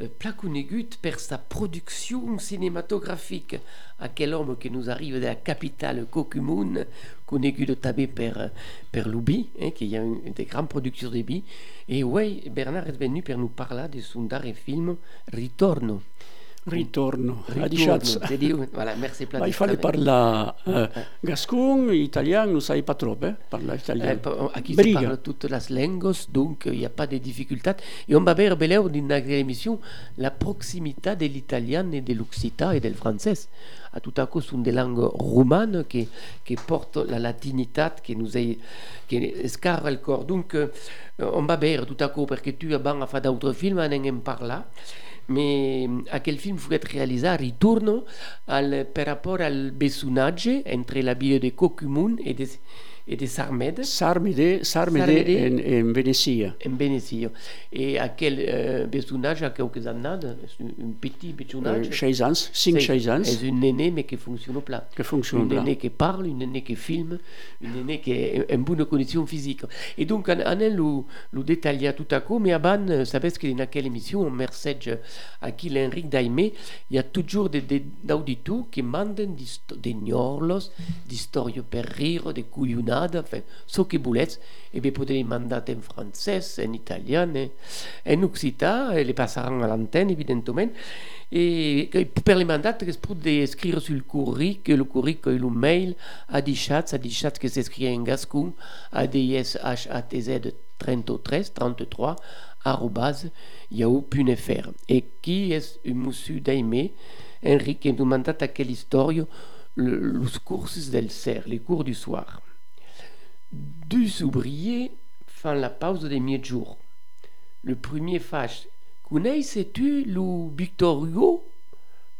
Euh, placunegut per sa production cinématographique à quel homme qui nous arrive de la capitale Kokumun, de tabé per, Lubi, hein, qui a une, des grandes productions de bi. Et oui, Bernard est venu pour nous parler de son dernier film Ritorno. Ritorno, Ritorno voilà, merci Ma il fallait parler euh, gascon, italien, non sai pas trop, eh, parler italien. Eh, aquí se parle toutes les langues, donc il n'y a pas de difficultés. Et on va voir dans l'émission la proximité de l'italien et de l'occitan et du français. À tout à coup, sont des langues romanes qui, qui portent la latinité, qui nous est, qui escarre le corps. Donc, euh, on va voir tout à coup, parce que tu as fait d'autres films, on en parle mais aquel film fu realizzato ritorno al, per rapport al personaggio entre la ville de Cocumun e de, et de Sarmed. Sarmede, Sarmede, en, en Venecia. En Venecia. Et à quel euh, personnage, à quelques années, un petit personnage. Euh, 16 ans, 5-6 ans. C'est une néné, mais qui fonctionne plat. Qui fonctionne Une néné qui parle, une néné qui filme, une néné qui a une bonne condition physique. Et donc, on a le, le détaillé tout à coup, mais avant, vous savez que dans quelle émission, on message à qui l'Henrique Daimé, il y a toujours des, des auditeurs qui demandent des gnorlos, des histoires per rire, des couillonnades, nada, enfin, ce que volets, et bien mandat en français, en italien, en occitan, et les à l'antenne, évidemment. Et per les mandats, que peut écrire sur le courrier, le courrier, le mail, à des chats, à des chats que s'écrit en gascon, à des SHATZ 33, 33, arrobase, yahoo.fr. Et qui est un monsieur d'Aimé, Henrique, nous mandat à quelle histoire, le, les les cours du soir. Deux ouvriers font la pause des mi-jours. Le premier fâche Connais-tu le Victor Hugo?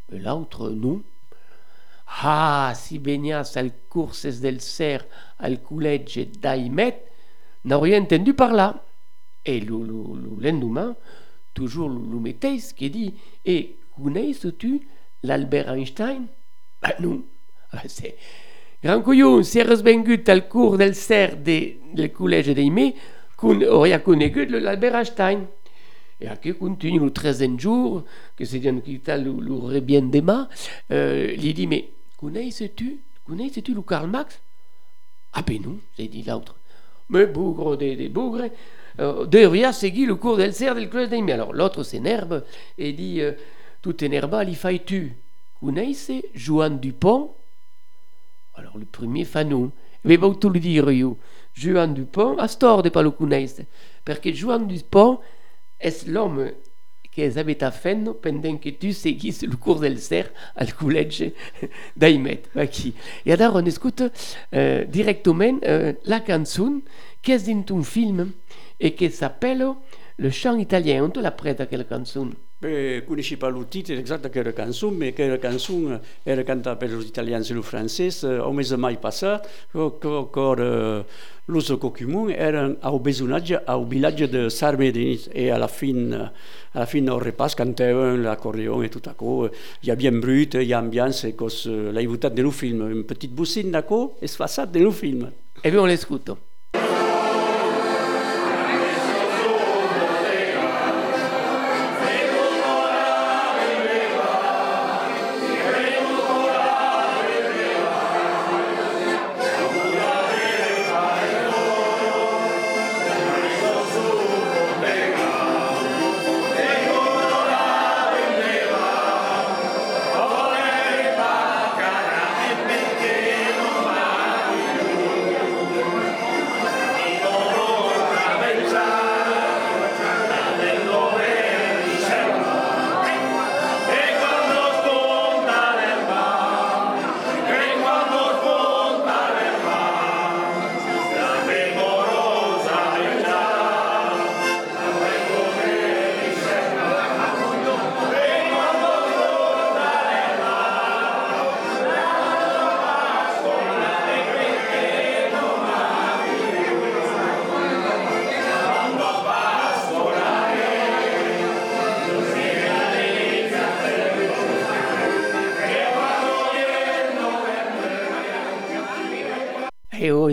L'autre non. Ah, si venias al courses del ser al collège d'Aimet, n'aurais entendu par là. Et le, le, le lendemain, toujours le métis qui dit Et connais-tu l'Albert Einstein? Ben non. Ah, c'est Grand couillon, si eres vengut al cours del cer de, del collège d'Aimé, qu'on aurait conegut l'Albert Einstein. Et à qui continue le 13e jour, que c'est un qui t'a le, le bien demain, euh, il dit, mais connais-tu, connais-tu le Karl Marx? Ah ben non, j'ai dit l'autre. Mais bougre des, des bougres, euh, devrait seguir le cours del cer del collège d'Aimé. Alors l'autre s'énerve et dit, euh, tout énervé, il fait tu. Connais-tu Joan Dupont alors le premier fanou, mais va tout le dire io. Juan Dupont, a store de connaître, parce que Juan Dupont est l'homme che aveva fatto pendant que tu seguissi le cours del ser al collège d'Aimet? Et alors on écoute euh, directement euh, la chanson qui est dans un film? Et qui s'appelle Le chant italien. On te la prête à quelle chanson? Beh, conosci pas le titre exact de la chanson, mais que la chanson era cantata per gli italiani e gli francesi, un mese mai passato, con uh, l'uso cocumun, era au personaggio, au villaggio di Sarmedini e alla fine, alla fine au repas cantavano l'accordeon e tutto ciò, il y a bien brut, il y a ambiance, cos l'hai votato nel film, un petit boussine d'accordo e sfassato nel film. E abbiamo l'escuto.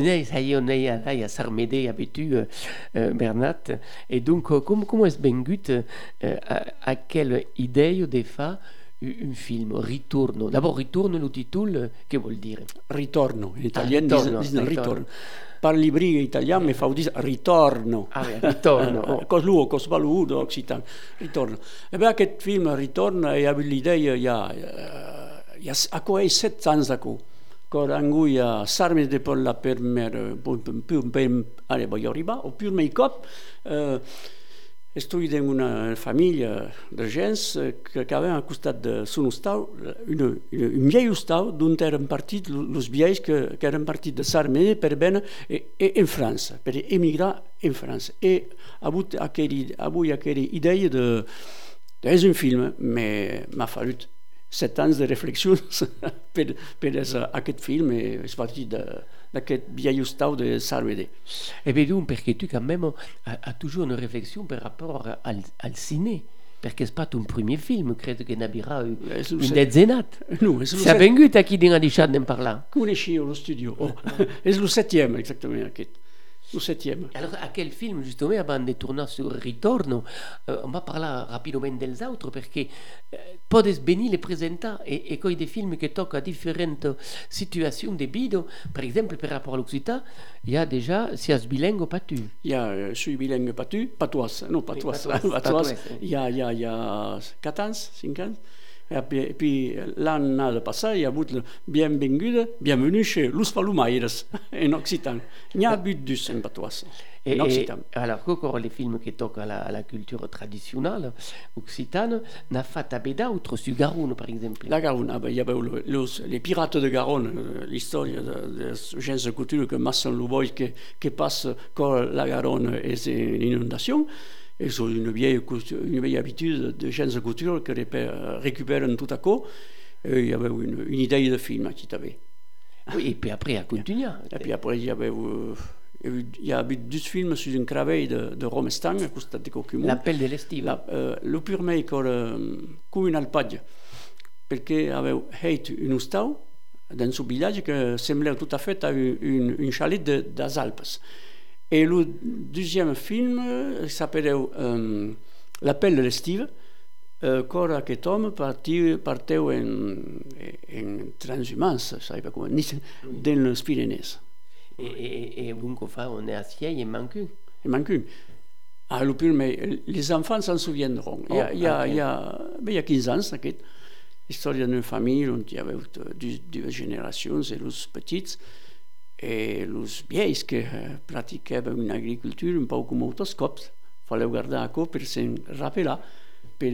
Et on est, ça y est, on est là, il y a Sarmédé habitué, euh, euh, Bernat. Et donc, euh, comment, comment est-ce vengut euh, à, à quelle idée de fa un film, Ritorno? D'abord, Ritorno, le titre, che vuol dire? Ritorno, in italiano ritorno, dicono ritorno. ritorno. Parli briga in italiano, mi fa dire ritorno. Ah, beh, ritorno. Eh, Cos luo, cos valudo, occitan, ritorno. E beh, aquest film, Ritorno, e avevo l'idea, ja, eh, ja, a coi sette anni da cu. Cor angui a sarmi de per la per mer, più ben, allez, voglio arrivare, o più mei cop, eh, Estui in una famiglia de gens que, que aveva costat de son hostal una, una, un vieil hostal d'on eren partit els vieis que, que eren partit de Sarmene per bene e, e, en França, per emigrar en França. E avut aquella, avui aquella idea de, és un film, me m'ha fallut set anys de reflexions per, per és, aquest film e és partit de, d'aquest vieil hostal de. Et bien donc, parce que tu quand même as, as toujours une réflexion par rapport al, al ciné. Parce que c'est pas ton premier film, credo che ne abbia une Eh, dezzenat. No, set- vengut a chi ha deixat de parlar. Coneixia lo studio. Oh. és el septième, exactament, au septième. Alors, à quel film, justement, avant de tourner sur Ritorno, euh, on va parler rapidement des autres, parce que euh, podes benile presenta et, et des films qui toccano à différentes situations de bido, par exemple, par rapport à l'Occitan, il y a déjà Si as bilingue patu. Il y a euh, suis bilingue patu, patois, non, patois, patois, il y a, il y a, 14, 15 epi, epi l'annada passada hi ha hagut bienvenguda, bienvenue chez Luz Palumaires, en occitan. N'hi ha hagut dus en patois. Et, et, alors, encore les films qui toquent à la, à la culture traditionnelle occitane, n'a fait abeda outre su Garonne, par exemple? La Garonne, ah ben, il y avait le, le, les pirates de Garonne, euh, l'histoire de, de gens que Masson Louboy qui, qui passe quand la Garonne est en inondation inundació, és una vieille, una vieille habitude de gens de cultura que repe- recuperen tot a co, e hi havia una, una idea de film aquí també. Oui, et puis après, à continuer. E puis après hi havia, uh, hi ha hagut dos films sur un cravell de, de a Cocumont. L'appel de l'estive. La, eh, lo primer cor eh, cu un alpatge, perché aveu heit un hostal dans un village que semblava tout à fait a un, un, un chalet de, das Alpes. Et le deuxième film s'appelait um, L'appel de l'estive, eh, cor aquest home partiu, parteu en, en transhumance, sapeva come, dels Pyrénées. Et, et, et enfin, on est assis et manqué. Il manque une. Ah, le les enfants s'en souviendront. Il y a, Oh, il y a, ok. il y a, il y a 15 ans, cette histoire d'une famille où il y avait deux, deux générations, et les petites vieilles qui euh, pratiquaient une agriculture un peu comme autoscope. Il fallait garder à quoi pour se rappeler, pour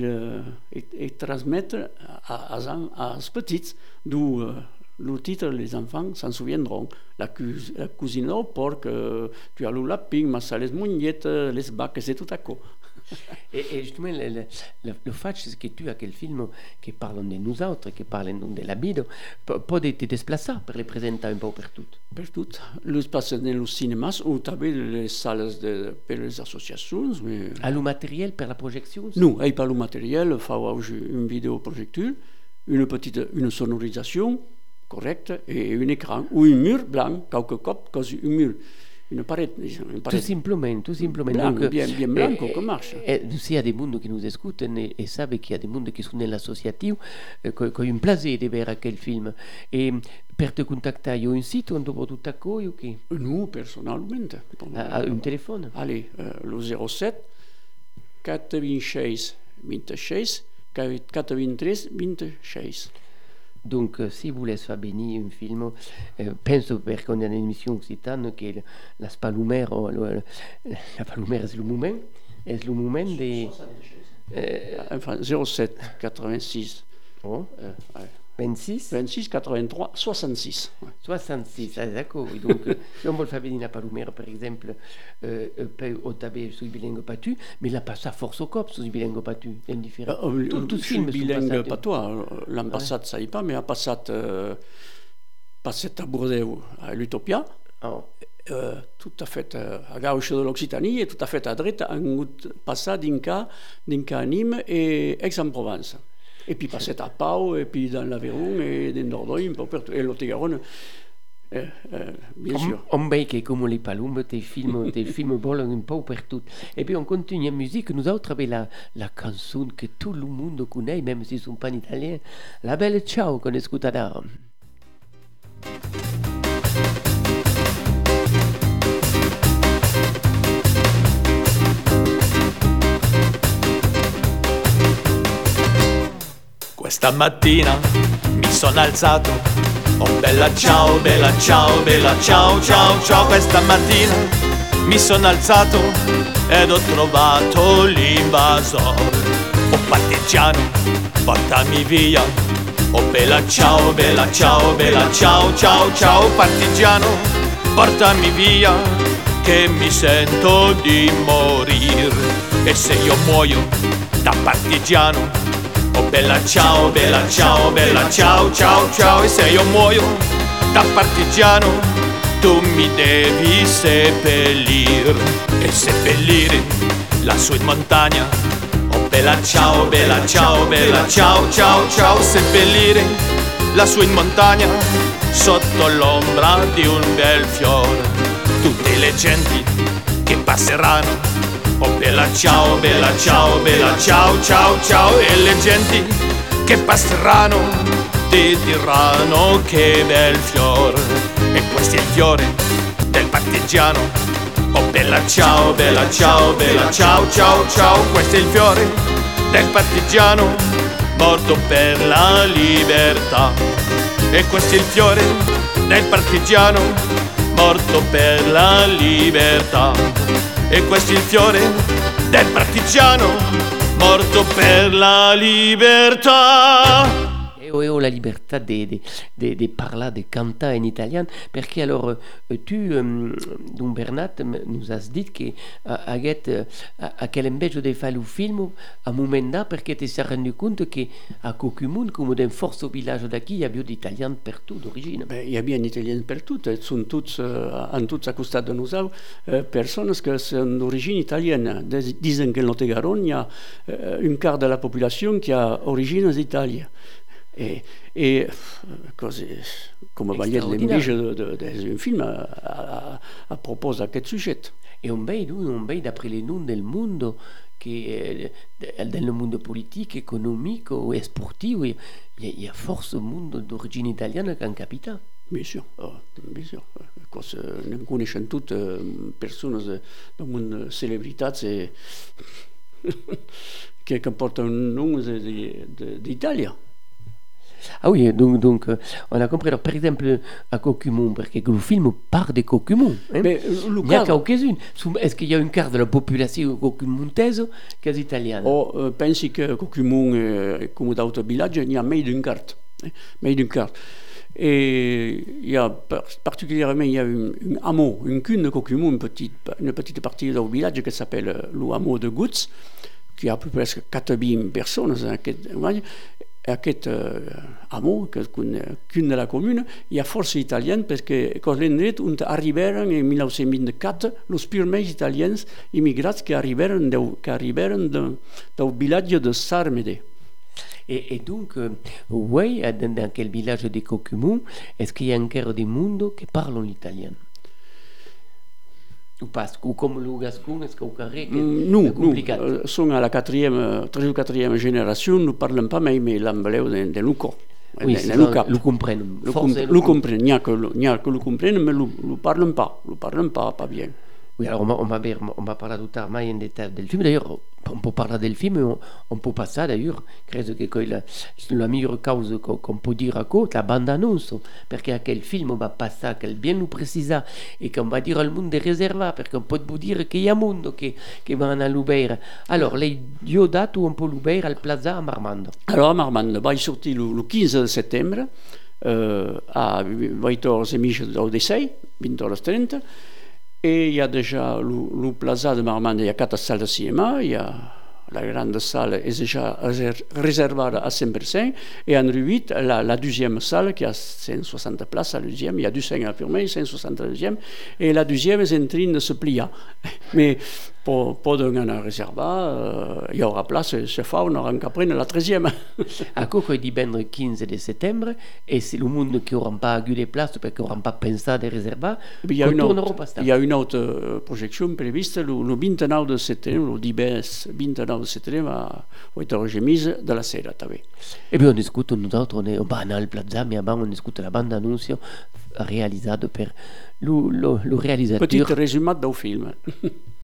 et, et transmettre à, à, les petites, d'où euh, le titre, les enfants s'en souviendront. La, la cuisine au porc, euh, tu as le lapin, massa les mognettes, les vaches, c'est tout à coup. Et, et justement, le, le, le, fait c'est que tu as quel film qui parle de nous autres, qui parle de la vie, peut te déplacer pour les présenter un peu partout. Per tot. L'espace dans les cinémas ou també les sales de, per les associacions. Mais... À le matériel pour la projection Non, il pas le matériel, fa une vidéoprojecteur, une petite une sonorisation correcte et un écran ou un mur blanc, quelque cop, quasi un mur, une parede. Une Tout simplement, tout simplement. Blanc, Donc, bien, bien eh, blanc, que marche. eh, il y a des mondes qui nous écoutent et, et savent qu'il y a des mondes qui sont dans l'associatif, eh, qui ont un plaisir de voir quel film. Et per te contacter, il y a un site où on peut tout accueillir ou qui Nous, personnellement. à, à un téléphone Allez, euh, le 07 426 26 423 26. Donc, euh, si vous voulez faire bénir un film, euh, penso perché on a un'émission occitane che la Spalumère, o lo- la Palumère è il moment, è il moment de... eh, Enfin, 07 86 oh, euh, ouais, 26 26 83 66. ouais. 66, ah, d'accord. Donc, euh, si on veut faire venir la Palomère, par exemple, euh, euh, au tabé sur bilingue patu, mais il a pas sa force au cop sur bilingue patu, c'est indifférent. Euh, Tout- euh, tout je film bilingue toi. L'an passat, ça y est pas, mais a passat, euh, passat Bordeaux, à l'Utopia, Oh, euh, tout à fait euh, à gauche de l'Occitanie et tout à fait à droite, hagut passat d'Inca, d'Inca à Nîmes et Aix-en-Provence. Et puis passat à Pau, et puis dans l'Aveyron, et dans Dordogne, un peu partout. Et l'Ot-et-Garonne, Eh, eh, bien sûr. On, que comme les palombes, tes films, tes films volent un peu partout. Et puis on continue en musique. Nous autres avons la, la chanson que tout le monde connaît, même s'ils ne sont pas italiens. La belle Ciao qu'on écoute là. Questa mattina mi sono alzato, oh bella ciao, bella ciao, bella ciao, ciao, ciao, questa mattina mi sono alzato ed ho trovato l'invasore. Oh partigiano, portami via, oh bella ciao, bella ciao, bella ciao, ciao, ciao, partigiano, portami via, che mi sento di morire. E se io muoio da partigiano, Oh bella ciao, bella ciao, bella ciao, ciao, ciao E se io muoio da partigiano Tu mi devi seppellire. E seppellire lassù in montagna. Oh bella ciao, bella ciao, bella ciao, ciao, ciao Seppellire lassù in montagna Sotto l'ombra di un bel fiore. Tutte le genti che passeranno Oh bella ciao, bella ciao, bella ciao, ciao, ciao. E le genti che passeranno ti diranno che bel fiore E questo è il fiore del partigiano. Oh bella ciao, bella ciao, bella ciao, ciao, ciao. Questo è il fiore del partigiano Morto per la libertà. E questo è il fiore del partigiano Morto per la libertà e questo è il fiore del partigiano morto per la libertà. Et la liberté de, de, de, de, parler, de canter en italien, perché alors euh, tu, um, Don Bernat, nous has dit que haguet uh, a quel enveja de faire le film a moment là, perché ti sei rendu compte che a Cocumun, come d'un force village d'aquí, il y a bien d'italiens partout d'origine. Ben, il y a bien d'italiens partout, sont tous, uh, en tous à costat de nous, uh, personnes qui sont d'origine italienne. Disent que dans Garonne, il y a une quart de la population qui a origine d'Italie. Et, et così, come Baglietto invece un film a, a, a propos de ce sujet. Et on veut, on veut d'après les noms del mondo, che nel mondo politico, economico e sportivo, il y a force mondo d'origine italiana che hanno capitato. Bien sûr, oh, bien sûr. Cos, ne conosciamo tutte persone del mondo celebrità che portano un nome d'Italia. Ah oui, donc, donc euh, on a compris. Alors, par exemple, à Cocumon, parce que le film part de Cocumon. Hein? Mais euh, il n'y a quelques-unes. Est-ce qu'il y a une carte de la population cocumontaise qui est italienne? Oh, euh, pensi que Cocumon, euh, comme d'autres villages, il y a mais d'une carte. Hein? Mais d'une carte. Et il y a particulièrement il y a une, une hameau, une cune de Cocumon, une petite, une petite partie du village qui s'appelle le hameau de Gutz, qui a à peu près 4000 personnes. Aquest eh, amo, que qu'une de la commune, hi ha força italians perquè dit, on arribaren en 1924 els primers italians immigrats que arribaren, de, que arribaren de, del vilatge de Sarmede. Et, et, donc, euh, dans, quel village de Cocumon, est-ce qu'il y a encore des mondes qui parlent l'italien? Ou pas Ou comme le gascon, est-ce qu'au carré non, euh, sont à la quatrième, troisième ou quatrième génération, nous ne parlons pas même l'anglais de, de Luco. Oui, le comprennent. Le comprennent, il n'y a que le comprennent, mais ne le parlent pas, le parlent pas, pas bien. Oui, alors on va, on on parler tout à l'heure du film. D'ailleurs, on peut parler du film, on, on peut pas ça d'ailleurs. Credo que la, la meilleure cause qu'on peut dire à côté, la bande-annonce, parce qu'à quel film on va passer, qu'elle bien nous précisa, et qu'on va dire au monde est réservé, parce qu'on peut vous dire qu'il y a un monde qui, va à l'Uber. Alors, les deux dates où on peut l'Uber à la Plaza à Marmande. Alors, à Marmande, va sortir le, le 15 septembre, euh, à 8h30 au 16, 20h30. Et il y a déjà le, plaza de Marmande, il y a quatre salles de cinéma, il y a la grande salle est déjà réservée à 100%, et en rue 8, la, deuxième salle qui a 160 places, la deuxième, il y a 200 à la première, 160 à la deuxième, et la deuxième est en train de se plier. Mais poden anar reservar, hi haurà plaça, se fa una rancaprena la 13e. À Coco est divendres 15 de septembre, et c'est le monde qui n'aura pas eu de place parce qu'ils n'auront pas pensé de réserver, Il y a une retourneront autre, pas ça. il y a une autre projection prevista le, le 29 de setembre, le divers 29 de setembre a 8 heures et demie de la sera també. Et puis on écoute, nous autres, on est au Banal Plaza, mais avant on écoute la bande annonce réalisée par le, le, le réalisateur. Petit resumat del film.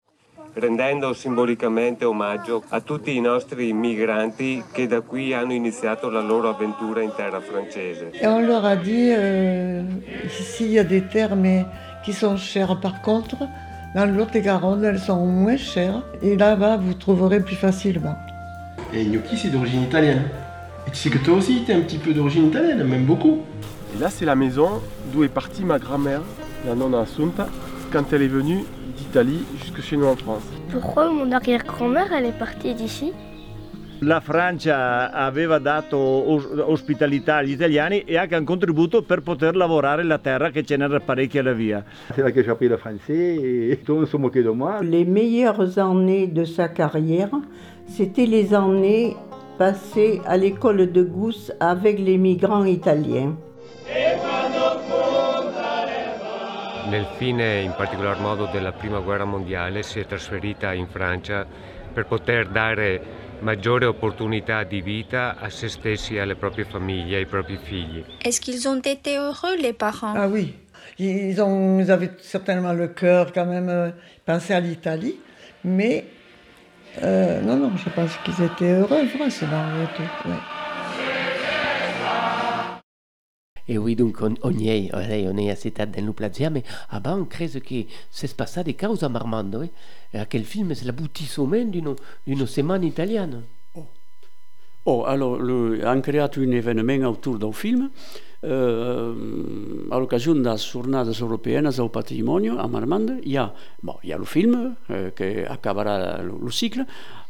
rendendo simbolicamente omaggio a tutti i nostri migranti che da qui hanno iniziato la loro avventura in terra francese. Et on leur a dit, euh, ici il y a des terres mais qui sont chères. Par contre, dans le Lot-et-Garonne, elles sont moins chères. Et là-bas, vous trouverez plus facilement. Et gnocchi, c'est d'origine italienne. Et tu sais que toi aussi, t'es un petit peu d'origine italienne, même beaucoup. Et là, c'est la maison d'où est partie ma grand-mère, la nonna Assunta, quand elle est venue d'Italie jusque chez nous en France. Pourquoi mon arrière-grand-mère elle est partie d'ici? La Francia aveva dato os- ospitalità agli italiani e anche un contributo per poter lavorare la terra che ce n'era parecchia alla via. C'est là que j'ai appris le français et tout le monde se moquait de moi. Les meilleures années de sa carrière, c'était les années passées à l'école de Gousse avec les migrants italiens. Nel fine, in particolar modo, della Prima Guerra Mondiale si è trasferita in Francia per poter dare maggiore opportunità di vita a se stessi, alle proprie famiglie, ai propri figli. Est-ce qu'ils ont été heureux, les parents Ah oui, ils, ont, ils avaient certainement le cœur quand même euh, pensé à l'Italie, mais euh, non, non, je pense qu'ils étaient heureux, tout, ouais. Et oui, donc on, on est, on est à cette date dans le plaza, mais avant, on crée que c'est passé des causes à Marmando. Eh? Et quel film, c'est l'aboutissement d'une d'une semaine italienne. Oh, alors, le, han creat un événement autour del film eh, a l'occasion de les jornades européennes del patrimonio a Marmande. Hi ha, bon, hi ha el film eh, que acabarà el, cicle.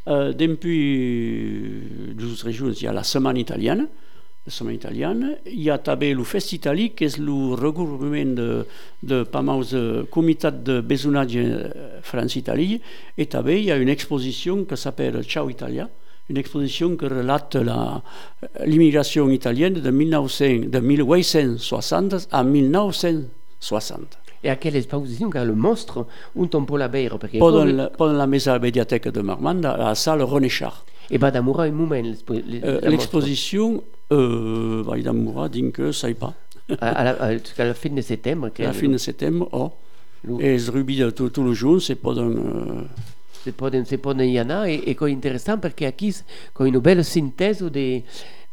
Eh, Dempuis dues regions hi ha la setmana italiana, la setmana italiana. Hi ha també el Fest Itali, que és el regroupement de, de pamaus de comitat de besonatge France-Italie, i també hi ha una exposició que s'appelle Ciao Italia, une exposition qui relate la- l'immigration italienne de, 1900 de 1860 à 1960. Et à quelle exposition, car le monstre, un un po' la beira, perché Pendant come- la, pendant la mesa médiathèque de Marmande, à la salle René Char. E va d'amour un moment l'expo- le- Euh, L'exposition, euh, va Moura dit que ça y pas. À, la, fin de septembre. À la fin de septembre, oh. Et je rubi de tout, tout le jour, c'est pas d'un. euh, Se poden, se poden y anar e, e co interessant perché aquí con una bella sintesi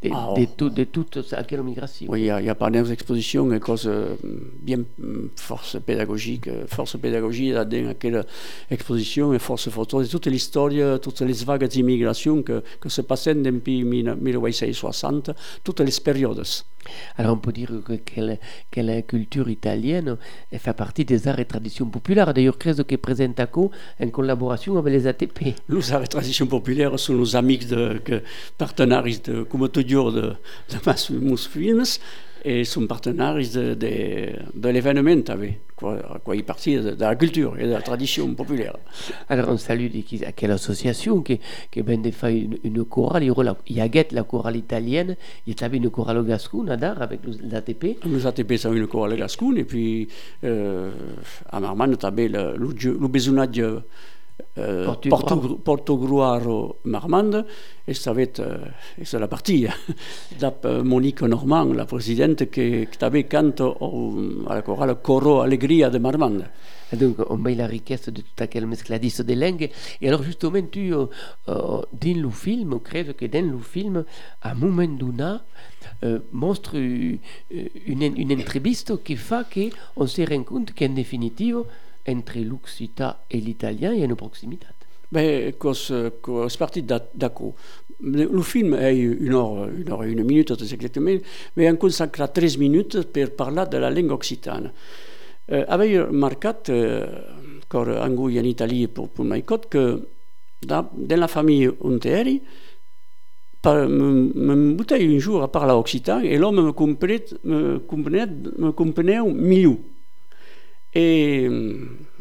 de, Ah, oh. de, tu, de toute aquella migrazione. Oui, il y a, a pas d'exposition et cause euh, bien euh, force pédagogique, euh, force pédagogique dans quelle exposition et force photo de toute l'histoire, toutes les vagues d'immigration que, que se passaient depuis 1860, toutes les périodes. Alors on peut dire que, que, la, que la culture italienne fait partie des arts et traditions populaires. D'ailleurs, credo che presenta co en collaboration avec les ATP. Les arts et traditions populaires sont nos amis de, partenaires de, comme toujours de, de Masmus Films et sont partenaires de, de, de l'événement, avec quoi, quoi y partie de, de la culture et de la tradition populaire. Alors on salue a quelle association che, che vende fa une, une chorale. Il y il y a la chorale italienne, il y avait une chorale gascone à Dar avec l'ATP. Nous ATP sont une chorale gascone et puis euh, à Marmande també le, le, jeu- le besonatge euh. Portugru- Portogruaro Marmande et ça va être euh, et c'est la partie d'ap Monique Normand la présidente qui, cante au, à la chorale Coro Allegria de Marmande Et donc on met la richesse de toute aquella mescladisse de langue. Et alors justement, tu, euh, euh, dans le film, credo que dans le film, à un moment donné, euh, montre euh, une, une entrevista qui fait qu'on se rend compte qu'en définitive, entre l'occitan et l'italien, il y a une proximité. Ben, cos, cos partit da- d'acco. Le, le film è un'ora, un'ora e una minuta exactament, ma han consacrat tres minuts per parlar de la lingua occitana. Eh, aveia marcat, eh, cor per, per mai cot, que da, della famiglia on eri, me, butei un jour a parlar occitan e l'home me comprenait, me comprenait, me compreneu millor. E,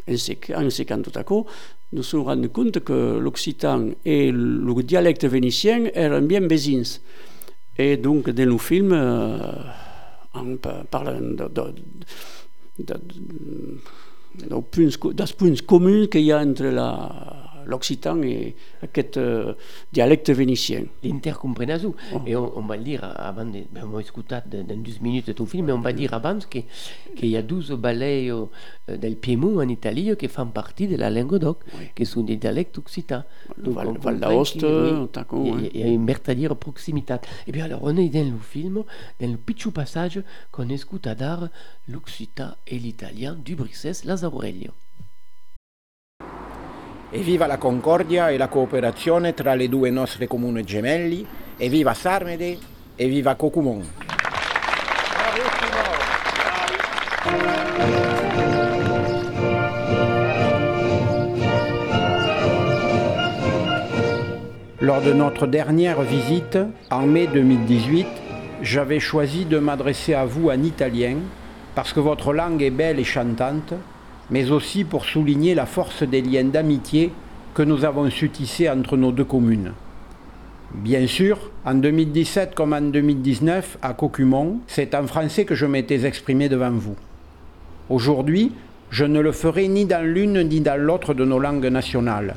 en 1950, nous nous sommes rendus compte que l'occitan et le dialecte vénitien étaient bien voisins. Et donc, dans le film, euh, on parle de, de, de, de, qu'il y a entre la, l'occitan et aquest uh, dialecte vénitien. L'intercomprenazou. Oh. Et on, on, va le dire, avant de, ben, on a écouté dans 12 minutes ton film, mais on va dire avant qu'il que y a 12 balais uh, del Piémont en Italie qui font partie de la langue d'oc, oui. qui sont des dialectes occitans. Donc, Val, Val d'Aoste, oui, il y a une vertadière proximité. Et bien alors, on est dans le film, dans le petit passage qu'on écoute à dar l'occitan et l'italien du Bruxelles Lazzaro Aurelio. Evviva la concordia e la cooperazione tra le due nostre comuni gemelli, evviva Sarmede, evviva Cocumon. Lors de notre dernière visite, en mai 2018, j'avais choisi de m'adresser à vous en italien parce que votre langue est belle et chantante mais aussi pour souligner la force des liens d'amitié que nous avons su tisser entre nos deux communes. Bien sûr, en 2017 comme en 2019, à Cocumont, c'est en français que je m'étais exprimé devant vous. Aujourd'hui, je ne le ferai ni dans l'une ni dans l'autre de nos langues nationales,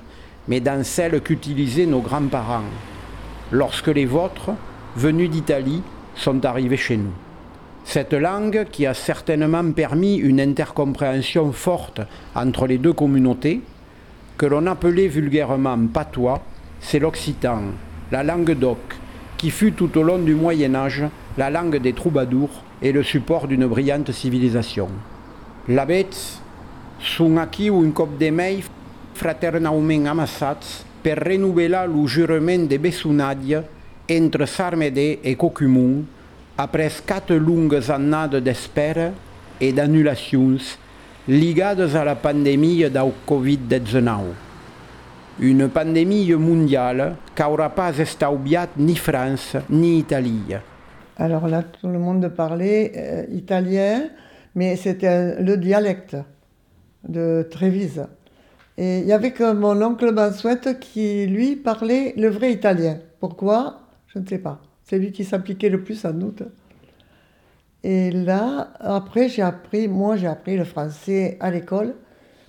mais dans celle qu'utilisaient nos grands-parents, lorsque les vôtres, venus d'Italie, sont arrivés chez nous. Cette langue, qui a certainement permis une intercompréhension forte entre les deux communautés, que l'on appelait vulgairement patois, c'est l'occitan, la langue d'oc, qui fut tout au long du Moyen Âge la langue des troubadours et le support d'une brillante civilisation. L'abets sont acquis un cop de mei fraternaument amassats per renouvelar le jurement de Bessunadie entre Sarmede et Cocumont après quatre longues années d'espère et d'annulations ligades à la pandémie de Covid-19. Une pandémie mondiale qui n'aura pas estaubiat ni France ni Italie. Alors là, tout le monde parlait euh, italien, mais c'était le dialecte de Trévise. Et il y avait que mon oncle Mansouette qui, lui, parlait le vrai italien. Pourquoi? Je ne sais pas. C'est lui qui s'appliquait le plus à nous. Et là, après, j'ai appris, moi j'ai appris le français à l'école,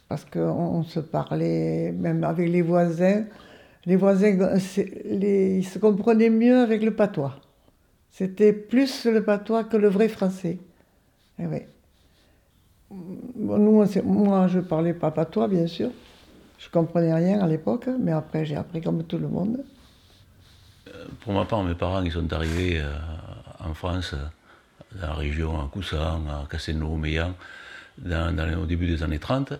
parce qu'on se parlait même avec les voisins. Les voisins, ils se comprenaient mieux avec le patois. C'était plus le patois que le vrai français. Et eh oui. Nous, moi, je parlais pas patois, bien sûr. Je comprenais rien à l'époque, mais après, j'ai appris comme tout le monde. Pour ma part, mes parents, ils sont arrivés euh, en France dans la région, à Coussan, à Castelnau, Meillan, au début des années 30.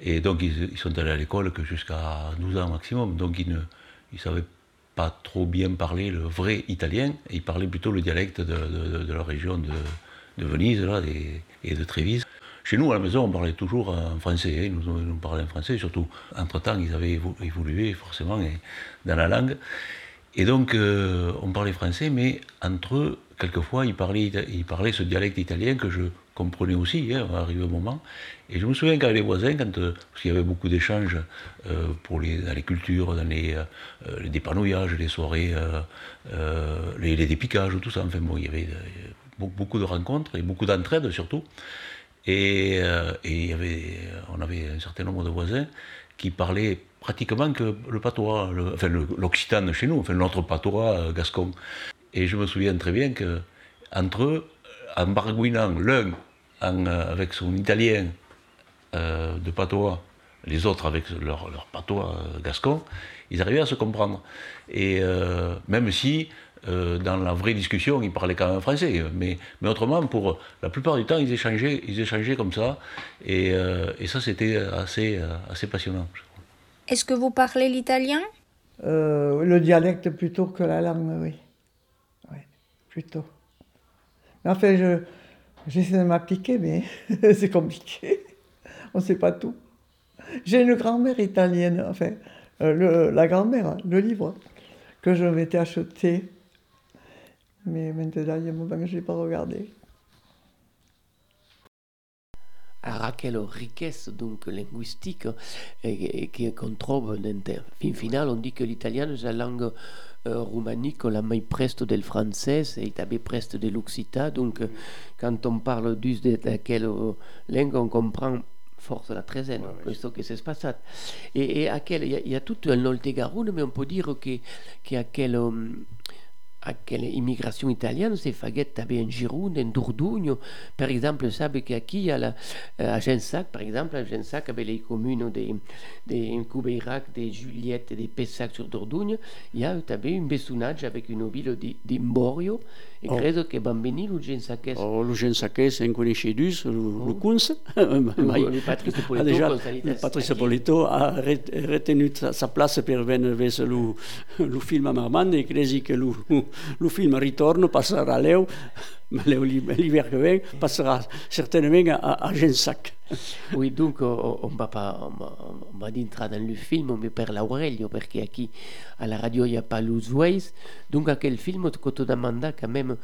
Et donc, ils, sont allés à l'école que jusqu'à 12 ans maximum. Donc, ils ne ils savaient pas trop bien parler le vrai italien. Ils parlaient plutôt le dialecte de, la région de, de Venise là, et, de Trévise. Chez nous, à la maison, on parlait toujours en français. Hein. Ils nous, nous parlaient en français, surtout. Entre-temps, ils avaient évolué forcément dans la langue. Et donc, euh, on parlait français, mais entre eux, quelquefois, ils parlaient, ce dialecte italien que je comprenais aussi, hein, arrivé un moment. Et je me souviens qu'avec les voisins, quand, euh, parce qu'il y avait beaucoup d'échanges euh, les, dans les cultures, dans les, les dépanouillages, les soirées, les, les, dépiquages, tout ça. Enfin bon, il y avait beaucoup de rencontres et beaucoup d'entraide surtout. Et, et il y avait, on avait un certain nombre de voisins qui parlaient pratiquement que le patois, enfin l'occitan chez nous, enfin notre patois euh, gascon. Et je me souviens très bien que entre eux, en bargouinant l'un euh, avec son italien euh, de patois, les autres avec leur, patois gascon, ils arrivaient à se comprendre. Et même si dans la vraie discussion, ils parlaient quand même français. Mais, autrement, pour la plupart du temps, ils échangeaient, ils échangeaient comme ça. Et, ça, c'était assez passionnant. Est-ce que vous parlez l'italien? Euh, Le dialecte plutôt que la langue, oui. Oui, plutôt. Enfin, je, j'essaie de m'appliquer, mais c'est compliqué. On ne sait pas tout. J'ai une grand-mère italienne, enfin, euh, la grand-mère, le livre, que je m'étais acheté. Mais maintenant, il y a un moment que je n'ai pas regardé. À quelle richesse donc linguistique qu'on trouve dans fin final on dit que l'italien est la langue euh, romanique la mai presto del français et també presto de l'occitan donc euh, quand on parle d'us de, quelle langue on comprend force la treizaine, ouais, questo che si è passato. E, e a quel, il, y a, il y a tutto il Nord Garonne, mais on peut dire che, che a quel, um, aquela imigração italiana se faguet também em Gironde, em Dordogne. Par exemple, sabe que y a la, a Gensac, par exemple, a Gensac avec les communes de, de Cubeirac, de Juliette et de Pessac sur Dordogne, il y a un bessonage avec une ville d'Imborio, e oh. credo che bambini lo Gensacès. Oh, lo Gensacès en coneixedus, lo, oh. Kunz. le Patrice Polito, déjà, le Patrice Polito a retenu sa, sa place per venire verso lo, lo film a Marmande e credi che lo, le film ritorno passerà a Leo, ma Leo l'hiver que vient passera certainement à, à Gensac. Oui, donc on va pas on va entrer dans le film, mais per l'Aurelio, parce qu'ici à la radio il n'y a pas Luz Ways. Donc à quel film tu te demandes quand même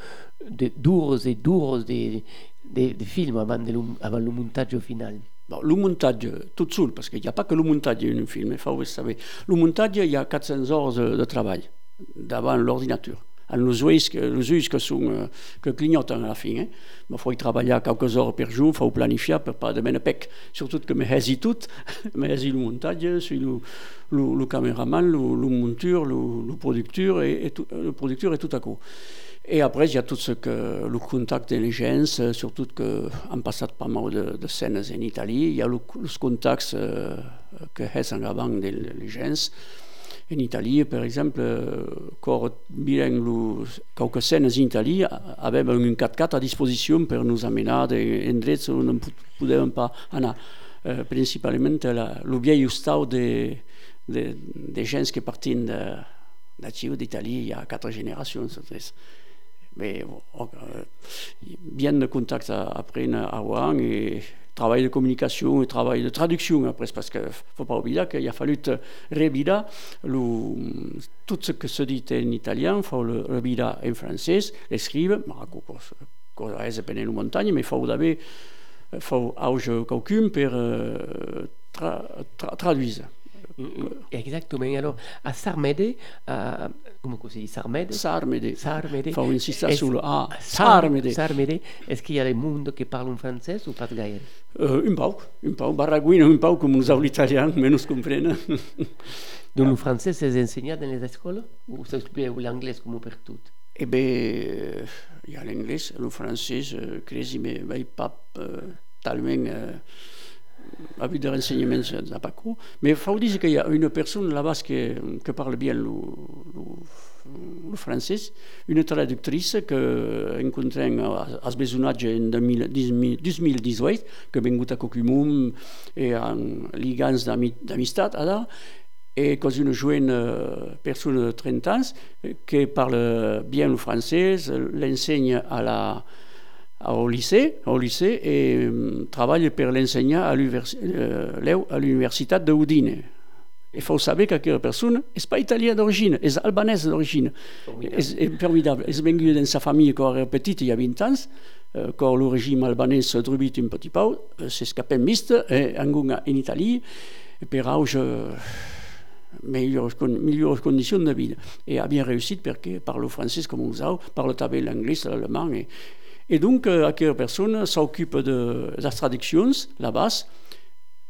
de durs et durs de, de, de films avant, de, avant le montage final? Bon, le montage tout seul, parce qu'il n'y a pas que le montage dans un film, il faut le savoir. Le montage, il y a 400 heures de, de travail devant l'ordinateur. Ulls que, els ulls que, són, eh, que clignoten a la fin. Eh? Ma faut treballar qualques hores per jour, faut planificar per pas de mena pec. Surtout que me hesi tot, me hesi le muntatge, suis le, le, le cameraman, le, le le, le producteur et, et le producteur et tout à coup. Et après, il y a tout ce que le contact des gens, surtout que han passat pas mal de, scènes en Italie, il y a le, les contacts euh, que és en avant des gens, en Italie, per exemple, quand mirem quelques scènes en Italie, avem un 4x4 a disposition per nos amenar d'endrets on no podem pas anar. Eh, principalment la, el vell estau de, de, de gens que partien de, d'ací d'Itàlia hi ha quatre generacions. Mais bon, bien de contacte après à Rouen travail de communication et travail de traduction. Après, parce qu'il ne faut pas oublier qu'il a fallu revirer tout ce que se dit en italien, il faut le revirer en français, l'écrire, cosa la muntanya, mais il faut d'haver faut auge quelqu'un uh, tra, tra, traduire. Exactement. Alors, à Sarmede, à, comment on dit Sarmede? Sarmede. Sarmede. Faut insister sur le A. Sarmede. Sarmede. Est-ce qu'il y a des mondes qui parlent français ou pas de gaire? Uh, Un peu, un peu. Barraguino, un peu, comme nous avons l'italien, mais nous comprenons. Donc, le français, c'est enseigné dans les écoles ou c'est l'anglais comme pour tout Eh bien, il y a l'anglais, le français, je crois, mais pas tellement. Avec des renseignements pas cours. Mais il faut dire qu'il y a une personne là-bas qui, qui parle bien le, français, une traductrice que rencontré à, à Besonatge en 2018, que est venue à et en Ligans d'amistat là, et que une jeune personne de 30 ans qui parle bien le français, l'enseigne à la au lycée, au lycée et um, travaille pour l'enseignant à l'université de Udine. Il faut savoir que cette personne n'est pas italienne d'origine, est albanaise d'origine. C'est formidable. Elle est venue dans sa famille quand elle était petite, il y a 20 ans, euh, quand le régime albanais se drubit un petit peu, escapé mixte, et en en Italie, et per auge meilleures, meilleures conditions de vie. Et a bien réussi parce que parle le français comme sait, parle l'anglais, l'allemand. Et, Et donc, euh, aquella persona s'occupa de les traduccions, la base.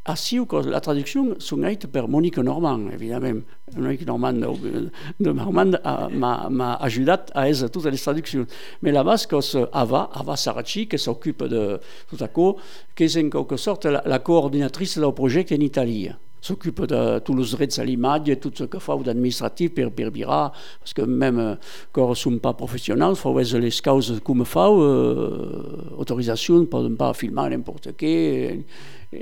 Així que la traducció són faites per Mònica Normand, evidentment. Mònica Normand de, de Normand m'ha ajudat a fer totes les traduccions. Mais la base és Ava, Ava Sarachi, que s'occupa de tot això, que és en quelque sorte la, la coordinatrice del projecte en Itàlia s'occupe de à l'image et tout ce que fait d'administratif per, virar, parce que même quand ne sommes pas professionnels, faut les causes comme fait, euh, autorisation pour ne pas filmer n'importe qui,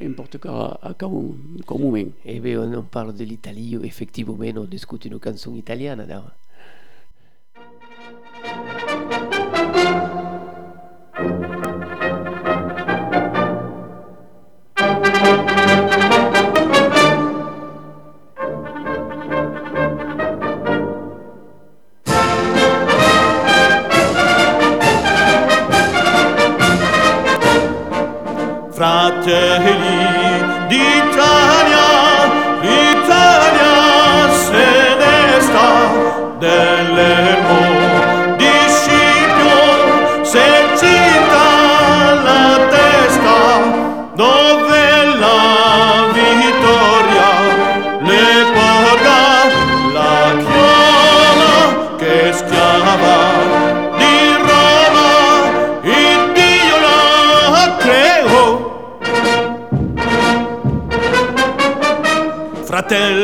n'importe quoi à quel moment. Eh bien, on parle de l'Italie, effectivement, on discute une chanson italienne. فاتح لي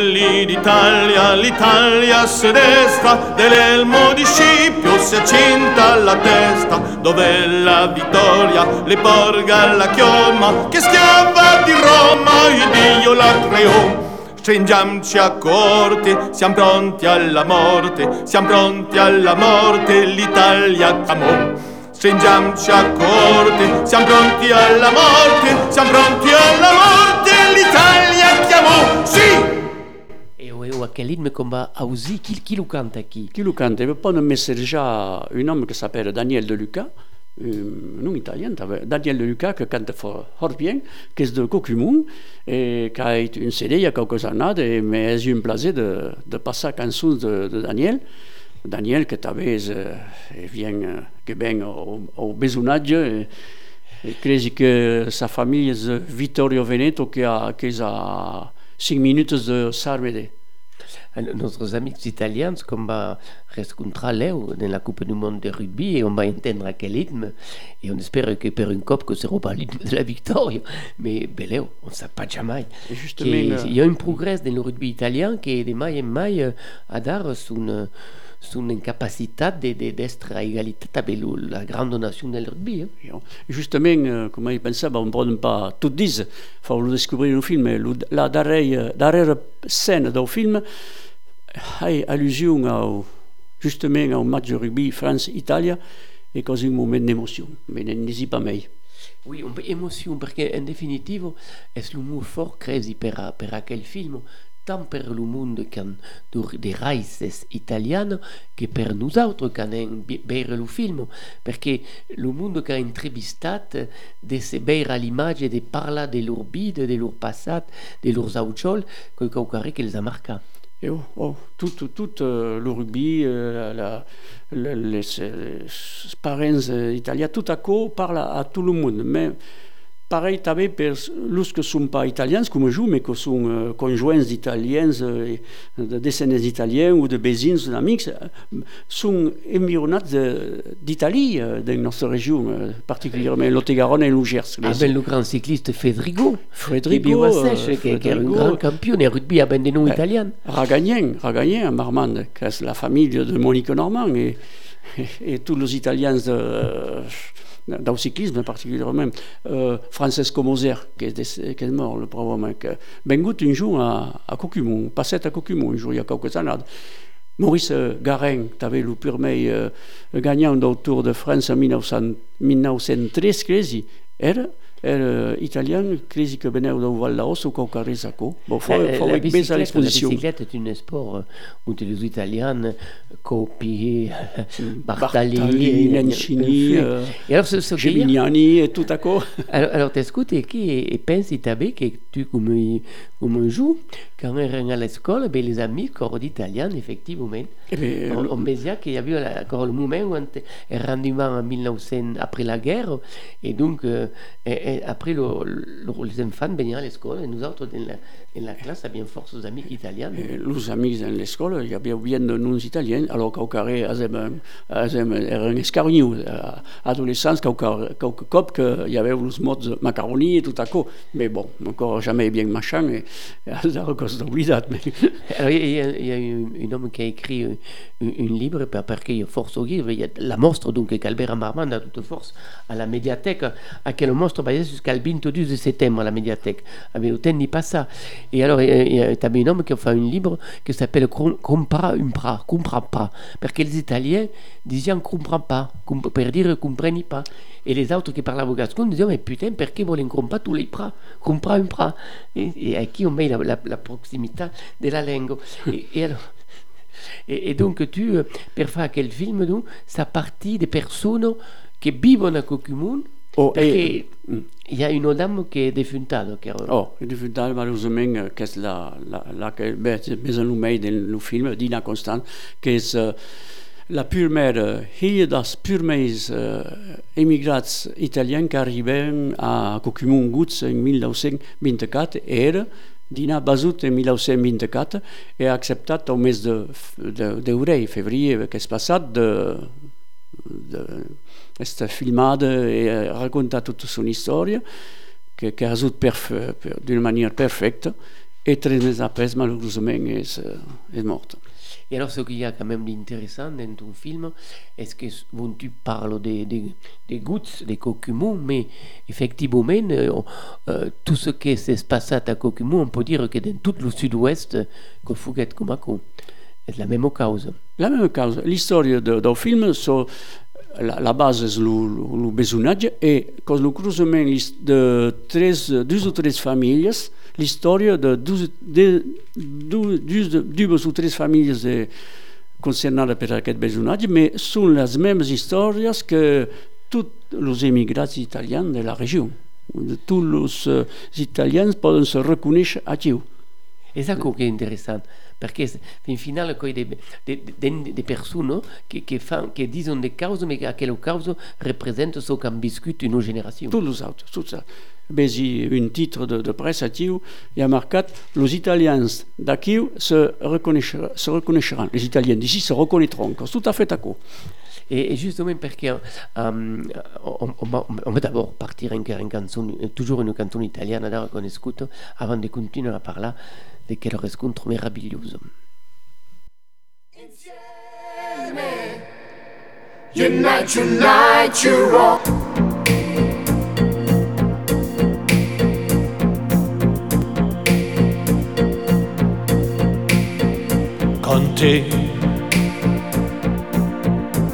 Fratelli d'Italia, l'Italia si desta, dell'elmo di Scipio si accinta alla testa, dove la vittoria le porga la chioma, che schiava di Roma, il Dio la creò. Stringiamoci a corte, siamo pronti alla morte, siamo pronti alla morte, l'Italia chiamò. Stringiamoci a corte, siamo pronti alla morte, siamo pronti alla morte, l'Italia chiamò. Sì! Eu, eu, aquele ritmo qu'on va qui, qui le cante aqui? Qui? Le cante? Non messer già un homme che s'appelle Daniel De Luca, un, un italien, Daniel De Luca, que cante fort, bien, qui est de Cocumun, et qui a une CD il y a quelques années, mais j'ai eu un plaisir de, de passer la chanson de, de Daniel. Daniel, que talvez eh, vient, eh, que vient au, au besognage, et, et que sa famille est Vittorio Veneto, qui a, qui a 5 minutes de Sarvede. Nostres amics italians com va rencontrar l'eu en la Coupe du Monde de rugby et on va entendre aquel rythme et on espère que per un cop que serà pas le rythme de la victòria. Mais beleu, on ne sait pas jamais. Il y a un progrès dans le rugby italien que de mai en mai a dar son son incapacitat d'être à égalité avec la grande nation del rugby. Eh? Justement, com ell pensava, on pot pas tot dir, fa-lo descobrir un film, la darrera, darrera scène del film ha allusion au, justement au match de rugby France-Italia et così un moment d'émotion, mais n'hésitez pas mai. Oui, une émotion, parce qu'en définitive, est l'humour fort créé per, per aquel film, tant per le monde can de raïces italiane que per nosaltres can veure le film perché le monde che ha intervistat de se veure l'image de parlar de leur vida, de leur passat, de leurs augiol, que caucare que les a marcat. Et oh, oh, tout, euh, le rugby, euh, la, la, les, les parents euh, italiens, tout à coup parle à, à tout le monde. Mais pareil també per los que són pas italians com jo, mais que són uh, conjoints d'italians, uh, de descendents italiens o de són environats d'Italie, uh, de la nostra regió, uh, particulièrement l'Otegaron et l'Ugers. Ah ben le grand cycliste Federico, Federico, uh, Federico. qui est un grand champion de rugby à ben des noms eh, italiens. Ragagnen à Marmande, qui est la famille de Monique Normand, et, et, et tous les Italiens de... dans le cyclisme particulièrement, euh, Francesco Moser, qui est, qui est mort, le pauvre mec, vengut un jour à, à passait à un jour, il y a quelques années. Maurice Garin, qui avait le premier euh, gagnant du Tour de France en 1900, 1913, crisi, era era italien, crisi que veneu del Val d'Aos o qualque sacó. Bon, fou, la, fou la, besa la bicicletta è un sport où les Italiens Coppi, Bartali, Bartali, Nencini, euh, et alors, ce, ce Gemignani et tout à coup. Alors, alors t'écoutes et qui et pensi t'avais que tu come come joues quand on est à l'école, ben les amis corps d'Italiens effectivement. Eh ben, on, on disait qu'il y avait encore le moment où on est rendu en 1900 après la guerre et donc euh, et, et après le, le, les enfants venaient à l'école et nous autres dans la classe avions force aux amis italiens. Et les amis dans l'école, il y avait bien de noms italiens, alors qu'au carré, eren escarnius, quelques cop qu'il y avait les mots de macaroni et tout à coup, mais bon, encore jamais bien machin, et, et à cause d'oblidat. Mais... Alors, il y, a, il y a un, homme qui a écrit un, un livre, parce qu'il y a force au livre, il y a La monstre, donc, qu'Albert Marmande a toute force à la médiathèque, à quel monstre va jusqu'à le 22 de septembre à la médiathèque? Mais au n'est pas ça. Et alors, il y a, un homme qui a fait un livre qui s'appelle Compra un pra, comprend pas. Parce que les Italiens disaient comprend pas, pour dire comprennent pas. Et les autres qui parlaient gascon disaient mais putain, pourquoi vous ne comprenez pas tous les pras? Comprend un pra. Et, et à qui on met la, proximité de la langue. Et, alors, et, donc tu, per faire quel film, donc, ça partit des personnes qui vivent à Cocumun, Oh, perché il y a une dame che è defunta. Che... Oh, è defunta malheureusement, che è la, la, la che è messa in nel film, Dina Constant, che è la première hier das premiers uh, emigrats italiens qui arribaven a Coquimon Guts en 1924 era Dina basut en 1924 e acceptat au mes d'eurei, de, de febrer, que és passat, de, de, esta filmada e ha raccontat tutta la sua storia, che, che ha asut per, per, d'una maniera perfetta, e tres mesos après, malheureusement, és, és morta. Et alors, ce qu'il y a quand même d'intéressant dans ton film, est-ce que bon, tu parles des, des, des gouttes, des cocumons, mais effectivement, euh, tout ce qui s'est passé à Cocumon, on peut dire que dans tout le sud-ouest, que Fouquet Comaco, c'est la même cause. La même cause. L'histoire du film, so, la, base est le, besognage et quand le croisement de 13, deux ou trois familles, l'histoire de 12, de, deux, deux, deux ou trois familles de, concernant per aquest besognage, mais sont les mêmes histoires que tous les émigrants italiens de la région. Tous les uh, Italiens poden se. És això que és interessant, perquè fin final coi de, de, de, de persones que, que, fan, que diuen de causa, mais que aquella causa representa ce qu'han viscut una generació. Tous els altres, tots els Vegi un titre de, de presse a Chiu i ha marcat «Los d'aquí se, reconeixer, se reconeixeran». Les italiens d'ici se reconnaîtront, tout à fait d'accord. Et, et, justement parce qu'on um, on, on, on, va d'abord partir en chanson, toujours une chanson italienne qu'on écoute avant de continuer à parler de quel riscontro meraviglioso. Insieme, unite, unite Europe. Con te,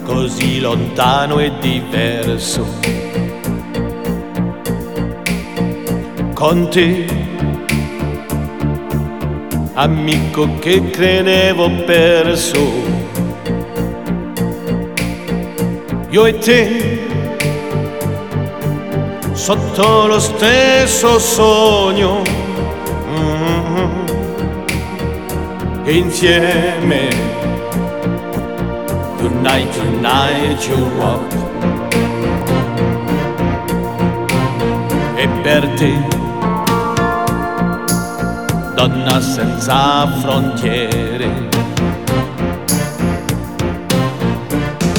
così lontano e diverso. Con te amico che credevo perso. Io e te, sotto lo stesso sogno, mm-hmm. insieme, tonight, tonight you walk. E per te donna senza frontiere.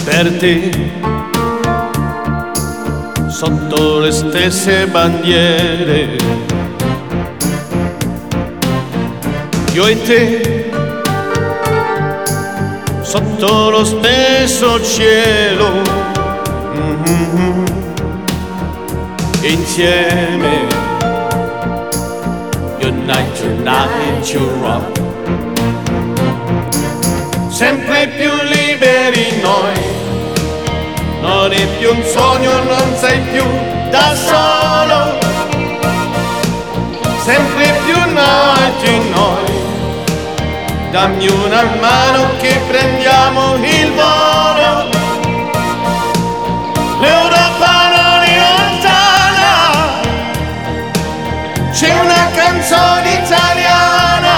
Per te, sotto le stesse bandiere, io e te, sotto lo stesso cielo, mm-hmm. insieme Tonight you're up. Sempre più liberi noi, non è più un sogno, non sei più da solo. Sempre più nati noi, dammi una mano che prendiamo il volo. Canzone italiana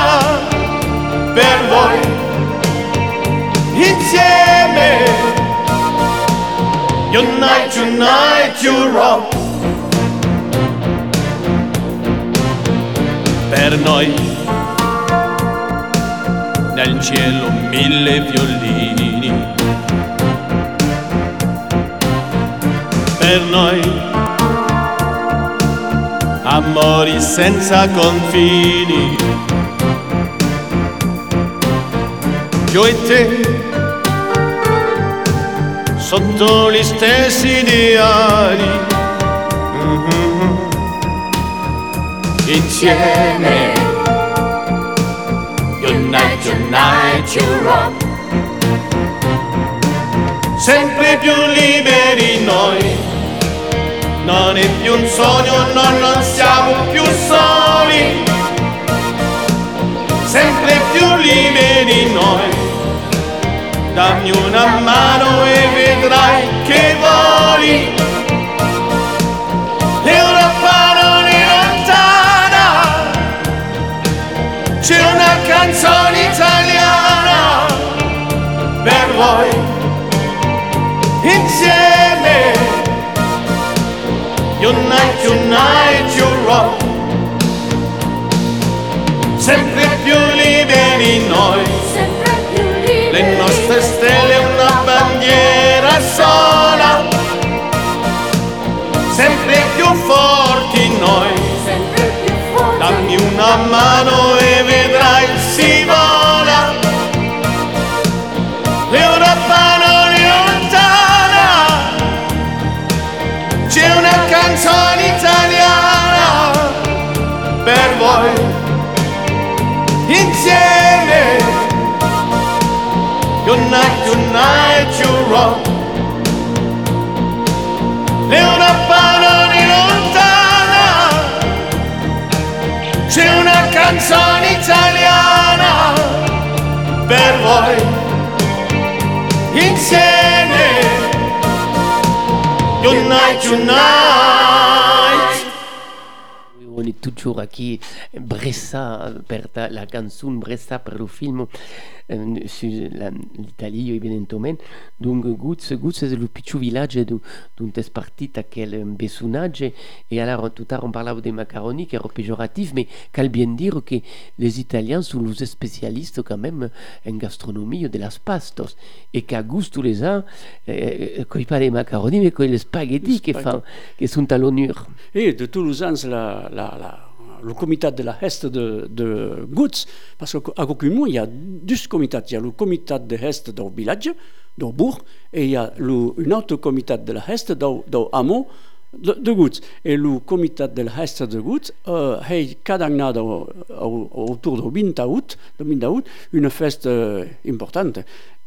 per voi. Insieme. Unite, unite Europe. Per noi. Nel cielo mille violini. Per noi amori senza confini. Io e te, sotto gli stessi ideali, mm-hmm. insieme, unite, unite Europe, sempre più liberi noi non è più un sogno, no, non siamo più soli, sempre più liberi noi. Dammi una mano e vedrai che voli. L'Europa non è lontana, c'è una canzone italiana per voi. Tonight you rock. Sempre più liberi noi. Le nostre stelle una bandiera sola. Sempre più forti noi. Dammi una mano On est toujours aquí Bressa per la canzone Bressa per il film eh, sull'Italia evidentemente donc Guz Guz è il piccolo villaggio d'un è partita quel personaggio e allora tout à l'heure on parlava dei macaroni che era pejoratif mais cal bien dire que les Italiens sont les spécialistes quand même en gastronomie de las pastos et qu'à gusto les uns eh, quand ils parlent des macaroni mais quand les spaghetti che, fan, che sont à l'honneur. Et de Toulousans, la, la, la, le comité de la Hest de, de Gutz, parce qu'à Cocumu, il y a deux comités. Il y a le comité de Hest du village, du bourg, et il y a le, un autre comité de la Hest du, du hameau de, de Gutz. Et le comité de la Hest de Gutz euh, a autour du 20 août, de 20 août une fête euh, importante.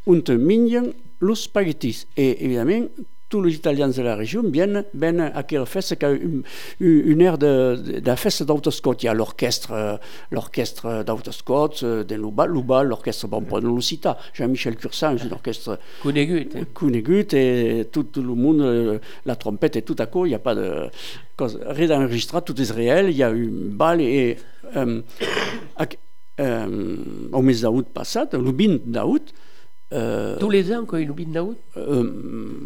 Und mingen los spaghettis. Et évidemment, tous les Italiens de la région viennent, viennent à fête qui a une, une aire de, de, fête d'autoscot. Il y a l'orchestre, euh, l'orchestre d'autoscot euh, de Luba, Luba l'orchestre, le citer, Jean-Michel Cursan, un orchestre Conegut, hein. Cunegut et tout, tout le monde, euh, la trompette et tout à coup, il n'y a pas de rien d'enregistré, tout est réel, il y a eu une balle et euh, euh, au mes d'août le 20 d'août, tous les ans quand il oublie d'août euh,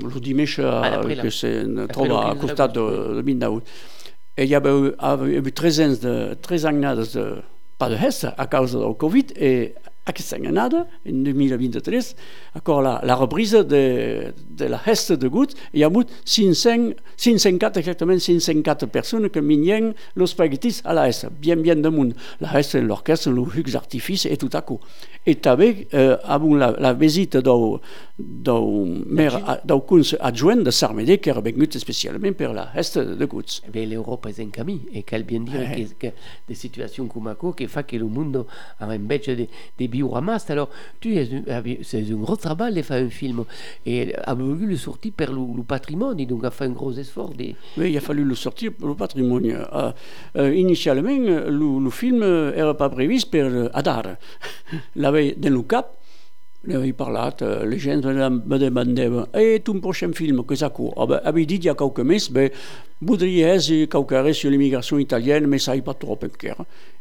le dimanche Ah, que c'est le à 15 costat de, de 20 d'août. Et il y avait eu, avait eu 13 ans de, 13 annades de, pas de à cause du Covid et annada, en 2023, encore la, la reprise de, de la hest de Gut, il y a eu 500, 504, exactement 504 personnes qui minien los spaghettis à la hest, bien bien de monde. La hest, l'orchestre, le hugs d'artifice et tout à coup. Et avec euh, la, la visite d'un maire, d'un adjoint de Sarmedé qui est venu spécialement pour la hest de Gut. Eh l'Europe est un camí et cal bien dire Eh. que, que des situations comme ça qui fa que le monde a invece de, de alors tu avec- c'est un gros travail de faire un film et a voulu le sortir per le, le patrimoine et donc a fait un gros effort de, Oui, il a fallu le sortir pour le patrimoine. Euh, euh, initialement, le, le film n'était pas prévu pour euh, Adar. L'avait dans le cap, il parlat, euh, les gens me demandaient Et ton prochain film, que ça court? Ah ben, avait dit il y a quelques mois, ben, voudrais quelque sur l'immigration italienne, mais ça n'est pas trop clair.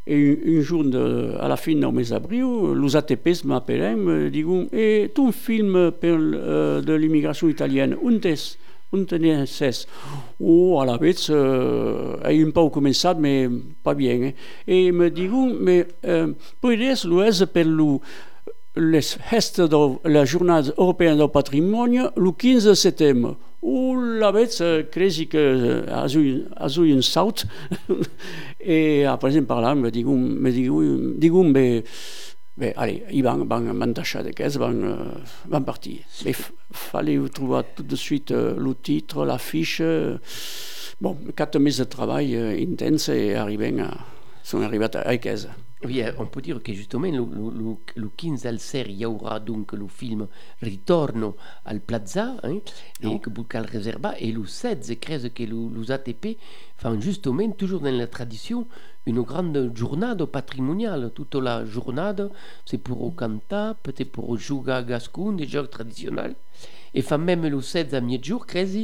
Et un, un jour, de, à la fin du mes d'avril, les ATP m'appelaient, me disent Et ton film pour, euh, de l'immigration italienne, où est on tenait 16. Oh, à la bête, euh, un peu commencé, mais pas bien. hein. Et me dit, mais euh, pourrais l'ouest per le, les gestes de la journée européenne du patrimoine le 15 septembre. La bête, euh, crezi que a un saut. Et après, par là, me dit, me Bé, allez, ils vont, vont m'entacher de caisse, vont, euh, vont partir. Mais fallait trouver tout de suite euh, le titre, l'affiche. bon, quatre mois de travail euh, intense et arrivés à, sont arrivés à, à caisse. Oui, euh, on peut dire que justement le, le, le 15 al ser il y aura donc le film Ritorno al Plaza hein, et que vous cal réserva et le 16 crèse que le, les ATP font justement toujours dans la tradition une grande journée patrimoniale. Toute la journée c'est pour cantar peut-être pour jouer à gascon des jeux traditionnels. Et font même le 16 à mi-jour crèse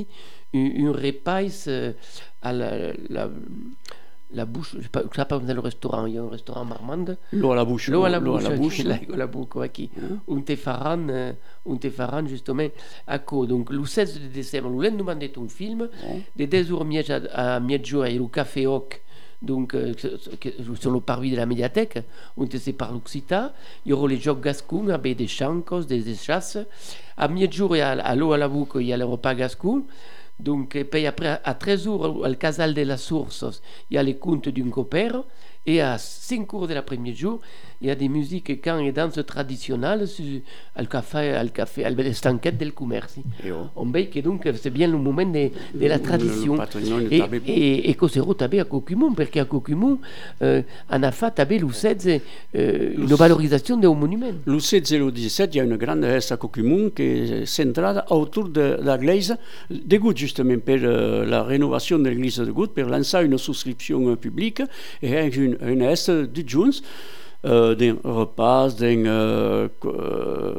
un, un repas euh, à la, la la bouche, je sais pas, sais pas dans le restaurant, il y a un restaurant Marmande. L'eau à la bouche. L'eau à la bouche, à la bouche. l'eau à la bouche, qui, un te faran, euh, un te faran justement à co. Donc le 16 de décembre, nous l'avons demandé un film, de 10 heures à mezzogiorno, il y a le Café Hoc, donc euh, sur le parvis de la médiathèque, on se parle occitan, il y aura les jocs gascons avec des chancos, des, des chasses. À mezzogiorno, à l'eau à la bouche, il y a le repas gascon. Donc, et puis après, à 13 jours, au Casal de la Source, il y a les contes d'un copère. Et à 5 cours de l'après-midi jour, il y a des musiques quand et danses traditionnelles au café, al café, al stanquet del commerce. On voit que donc c'est bien le moment de, de la tradition. Et, et, et que c'est à Cocumon, parce qu'à Cocumon, euh, on a fait le 16 euh, une valorisation des monuments. 16 et le 17, il y a une grande fête à Cocumon qui est centrée autour de, l'église de Gouttes, justement, pour euh, la rénovation de l'église de Gouttes, pour lancer une souscription publique et une, une est du Jones. Uh, den repas, den uh,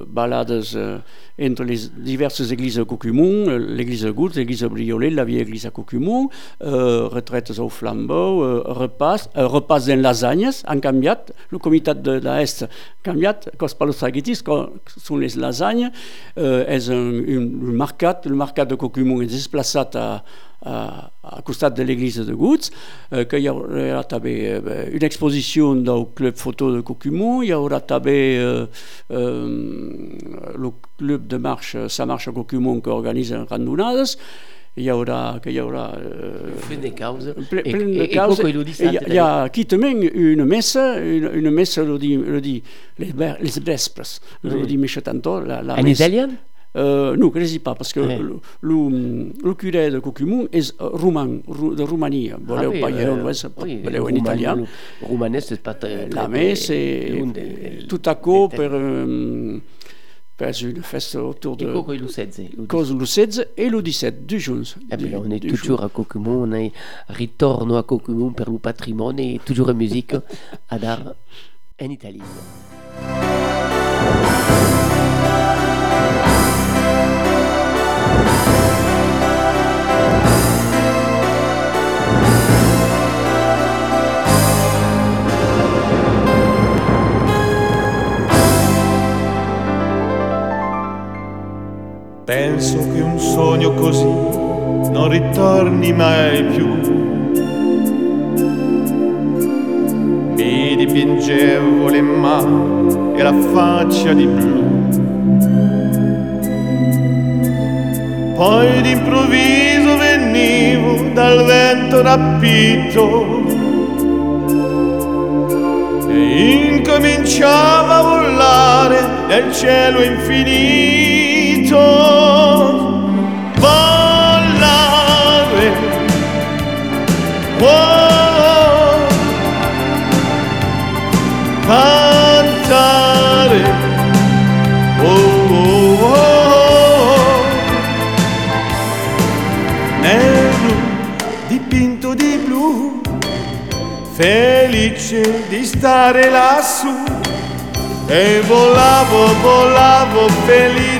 balades uh, entre les diverses églises à Cocumont, l'église de Goutte, l'église de Briolet, la vieille église à Cocumont, euh, retraites au flambeau, euh, repas, euh, repas en lasagnes, en canviat, le comité de l'Est canviat, cos los sont les lasagnes, euh, és un, un, un mercat, le mercat de Cocumont est desplaçat a, à, à costat de l'église de Gouts, euh, qu'il y aura euh, une exposition dans le club photo de Cocumont, il y aura euh, euh, le club de marche, sa marche à Cocumont qui organise un randonnades, il y aura, qu'il y aura euh, plein de causes. Plein, plein de causes. Il y, a qui te une messe, une, une messe, le dit, le dit les, les vespres, le dit Michel Tanto. La, la en italien? Euh, non, crisi pas, parce que eh. le, curé de Cocumont est roumain, de Roumanie. Voleu ah, pas oui, euh, oui, voleu en italien. C'est pas très... La messe, et tout à coup, per... Um, per une fête autour de... Et le 16 Cause le 16 et le 17 du juin. Eh bien, on est toujours à Cocumont, on est ritorno à Cocumont per le patrimoine et toujours en musique à dar en Italie. Penso che un sogno così non ritorni mai più. Mi dipingevo le mani e la faccia di blu. Poi d'improvviso venivo dal vento rapito e incominciava a volare nel cielo infinito. Cantare. Oh, oh, oh, Nero dipinto di blu, felice di stare lassù. E volavo, volavo felice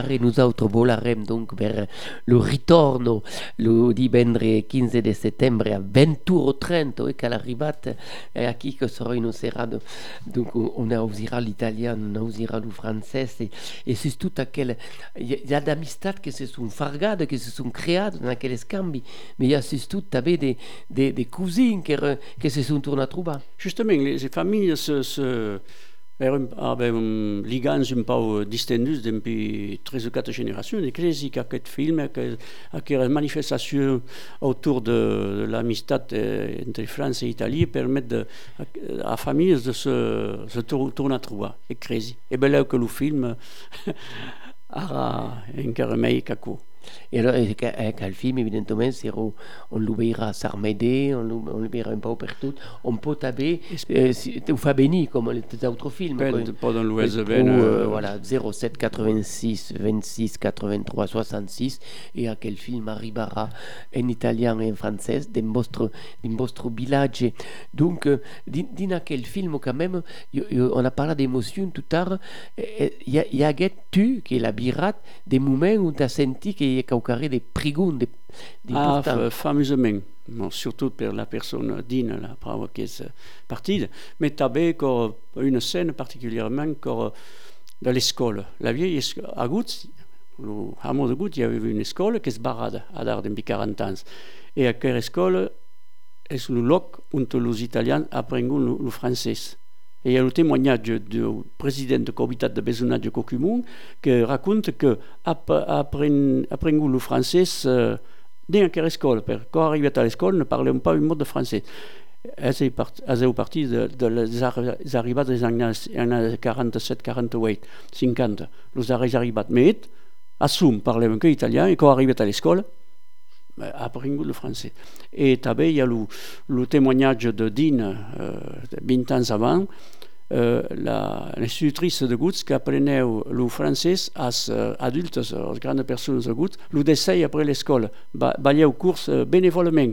Volare, nous autres volarem donc vers le ritorno le divendre 15 de settembre a 20h30 e che l'arrivat è a chi che sarà in serado donc on usera l'italien on usera le français et, et c'est tout aquel il y a d'amistad que se sont fargades que se sont créées dans quels scambi mais il y a surtout des, des, des, des cousines qui, qui se sont tournés à trouver. Justement les familles se, se avem un ligans un peu distendus depuis 13 ou 4 générations et crezi qu'aquest film, aquella manifestation autour de, l'amistad entre France et Italie permettent de, à, à familles de se, se tourner à trouver. Et crezi. Et bien là que le film ara encara mai caco. Et alors, avec le film, évidemment, on, on l'ouvrira à Sarmédé, on l'ouvrira un peu partout. On peut taber, euh, ou fa béni, comme les autres films. Pendant l'Ouest euh, Voilà, 07 86 26 83 66. Et à quel film arrivera en italien et en français, dans votre, dans votre village. Donc, euh, dans quel film, quand même, on a parlé d'émotion tout à l'heure. Il y a, tu, qui est la birate, des moments où tu as senti qu'il y a caucaré des prigons, des, des ah, fameusement. Bon, surtout pour la personne Dine, la preuve qui est partie. Mais tu avais une scène particulièrement dans l'école. La vieille à le hameau de Goutte, il y avait une école qui se barrade à l'art depuis 40 ans. Et à quelle école est le lieu où les Italiens apprennent le français. Il y a le témoignage du président du comité de Besonat de Cocumun qui raconte que après, le français euh, dans quelle école. Quand arrivé à l'école, ne parlait pas un mot de français. Elles est parti de, de les arrivées des années 47, 48, 50. Les arrivées mais assum parlaient que italien et quand arrivé à l'école, appris le français. Et il y a le, le témoignage de Dean, euh, 20 ans avant, euh, l'institutrice de Gouts qui apprenait le français euh, adultes, aux grandes personnes de Gouts, le décès après l'école, balait aux courses euh, bénévolement.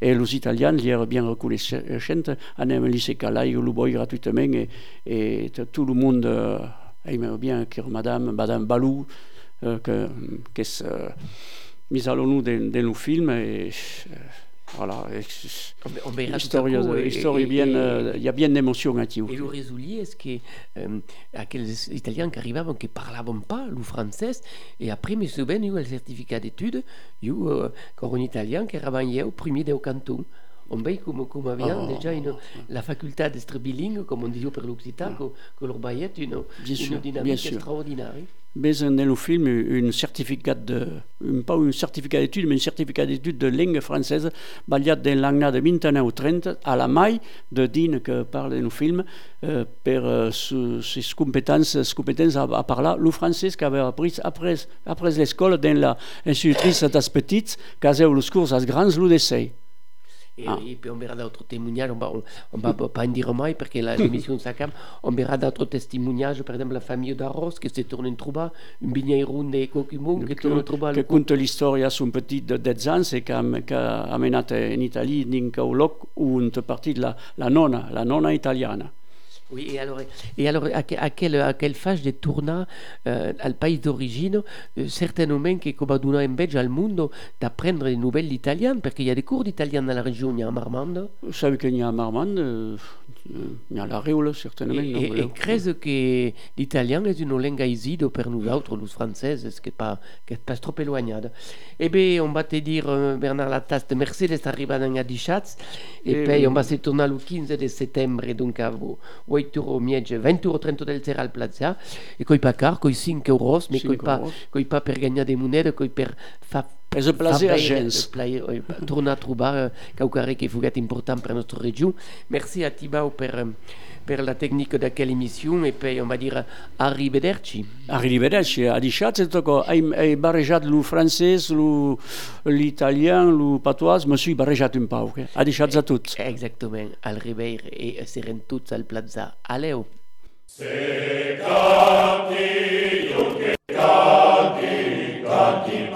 Et les Italiens ont bien reconnaissant, en un lycée Calais, le boy gratuitement, et, et, tout le monde euh, aimait bien que Madame, Madame Balou, que, que mise à l'ONU dans, et, voilà, il bien, euh, il y a bien d'émotions à Et le résoulier, est-ce que euh, aquells Italiens qui arrivaient, qui ne parlaient pas le français, et après, y a eu le certificat d'études, il y a eu euh, un Italien qui travaillait au premier de canton. On voit comme, comme avait oh, déjà une, la faculté d'être bilingue, comme on dit pour l'Occitan, que, que leur baillait une, une dynamique extraordinaire besoin dans le film un certificat de, pas un certificat d'études, mais un certificat d'études de langue française, basé dans l'année de 29 ou 30, à la maille de Dean que parle dans le film, euh, pour euh, ses compétences, ses compétences à, à parler le français qu'avait appris après, après l'école dans l'institutrice d'as petites, eu les cours à grands l'UDC. Et, ah. et, puis on verra d'autres témoignages, on va, on, on va pas en dire mai parce que l'émission s'accame, on verra d'autres témoignages, par exemple la famille d'Arros qui s'est tournée en trouba, une vigneron de Cocumon qui tourne en trouba. Che conta l'histoire son petit de 10 ans et qui a amené en Italie, in un loc une partie de la, la nonna, la nonna italiana. Oui, et alors, et alors à, à, quelle, à quelle phase de tourna euh, al pays d'origine euh, certains hommes qui comme donner invece al mondo d'apprendre les nouvelles italiennes parce qu'il y a des cours d'italien dans la région, il y a en Marmande. Vous savez qu'il y a en Marmande, euh, il y a la Réole certainement. Et, et, et creuse que l'italien est une langue aisée pour nous autres, les Français, ce qui n'est pas, qui est pas trop éloigné. Eh bien, on va te dire, euh, Bernard Lataste, merci d'être arrivé dans Adichatz. Et, et puis, on va se tourner le 15 de septembre, donc à 8 euros miege, 20 euros 30 del Serral Plaza. Et coi pas car, coi 5 euros, mais coi pas, coi pas per gagner des monnaies, coi per fa És un plaisir a gens. Tornar a trobar uh, caucaré que fugat important per nostra regió. Merci a Tibau per, uh, per la tecnica di quella missione e poi, on va dire, arrivederci. Arrivederci, a diciate tocco, hai, hai barreggiato il francese, l'italiano, il patois, ma sì, barreggiato in pauca, a diciate a tutti. Eh, Esattamente, al ribeir e seren tutti al plaza. Aleo. Se canti, io che canti, canti